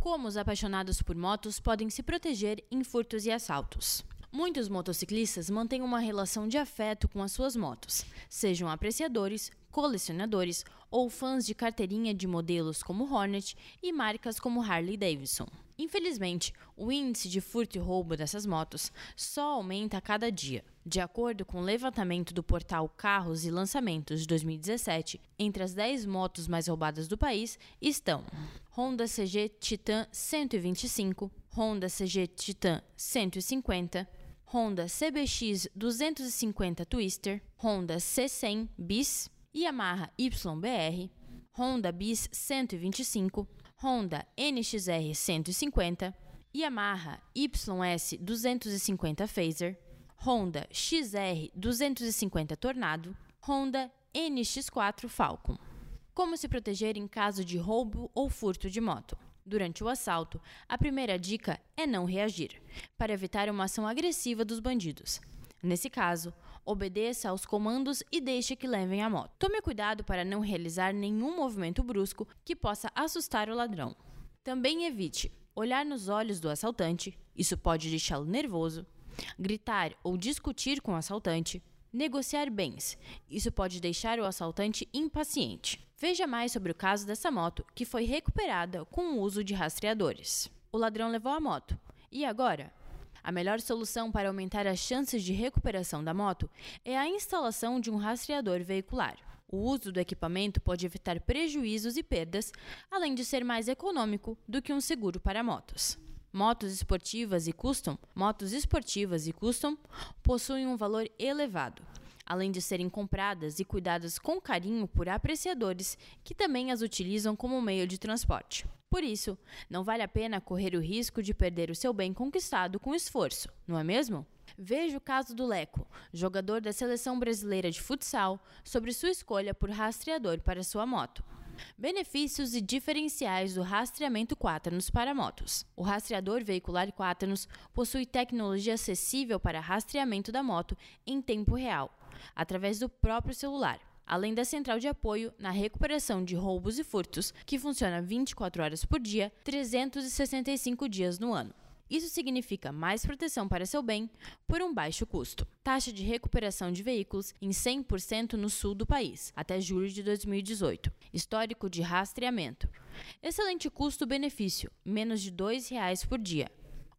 Como os apaixonados por motos podem se proteger em furtos e assaltos. Muitos motociclistas mantêm uma relação de afeto com as suas motos, sejam apreciadores, colecionadores ou fãs de carteirinha de modelos como Hornet e marcas como Harley Davidson. Infelizmente, o índice de furto e roubo dessas motos só aumenta a cada dia. De acordo com o levantamento do portal Carros e Lançamentos de 2017, entre as 10 motos mais roubadas do país estão Honda CG Titan 125, Honda CG Titan 150, Honda CBX 250 Twister, Honda C100 Bis, Yamaha YBR, Honda Bis 125, Honda NXR 150, Yamaha YS 250 Phaser, Honda XR 250 Tornado, Honda NX4 Falcon. Como se proteger em caso de roubo ou furto de moto? Durante o assalto, a primeira dica é não reagir, para evitar uma ação agressiva dos bandidos. Nesse caso, obedeça aos comandos e deixe que levem a moto. Tome cuidado para não realizar nenhum movimento brusco que possa assustar o ladrão. Também evite olhar nos olhos do assaltante, isso pode deixá-lo nervoso, gritar ou discutir com o assaltante, negociar bens, isso pode deixar o assaltante impaciente. Veja mais sobre o caso dessa moto, que foi recuperada com o uso de rastreadores. O ladrão levou a moto. E agora? A melhor solução para aumentar as chances de recuperação da moto é a instalação de um rastreador veicular. O uso do equipamento pode evitar prejuízos e perdas, além de ser mais econômico do que um seguro para motos. Motos esportivas e custom, motos esportivas e custom possuem um valor elevado além de serem compradas e cuidadas com carinho por apreciadores que também as utilizam como meio de transporte. Por isso, não vale a pena correr o risco de perder o seu bem conquistado com esforço, não é mesmo? Veja o caso do Leco, jogador da seleção brasileira de futsal, sobre sua escolha por rastreador para sua moto. Benefícios e diferenciais do rastreamento Quaternos para motos. O rastreador veicular Quaternos possui tecnologia acessível para rastreamento da moto em tempo real, através do próprio celular além da central de apoio na recuperação de roubos e furtos, que funciona 24 horas por dia, 365 dias no ano. Isso significa mais proteção para seu bem por um baixo custo. Taxa de recuperação de veículos em 100% no sul do país, até julho de 2018. Histórico de rastreamento. Excelente custo-benefício, menos de R$ 2,00 por dia.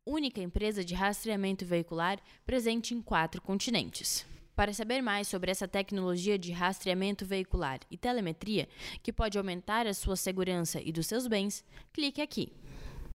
Única empresa de rastreamento veicular presente em quatro continentes. Para saber mais sobre essa tecnologia de rastreamento veicular e telemetria, que pode aumentar a sua segurança e dos seus bens, clique aqui.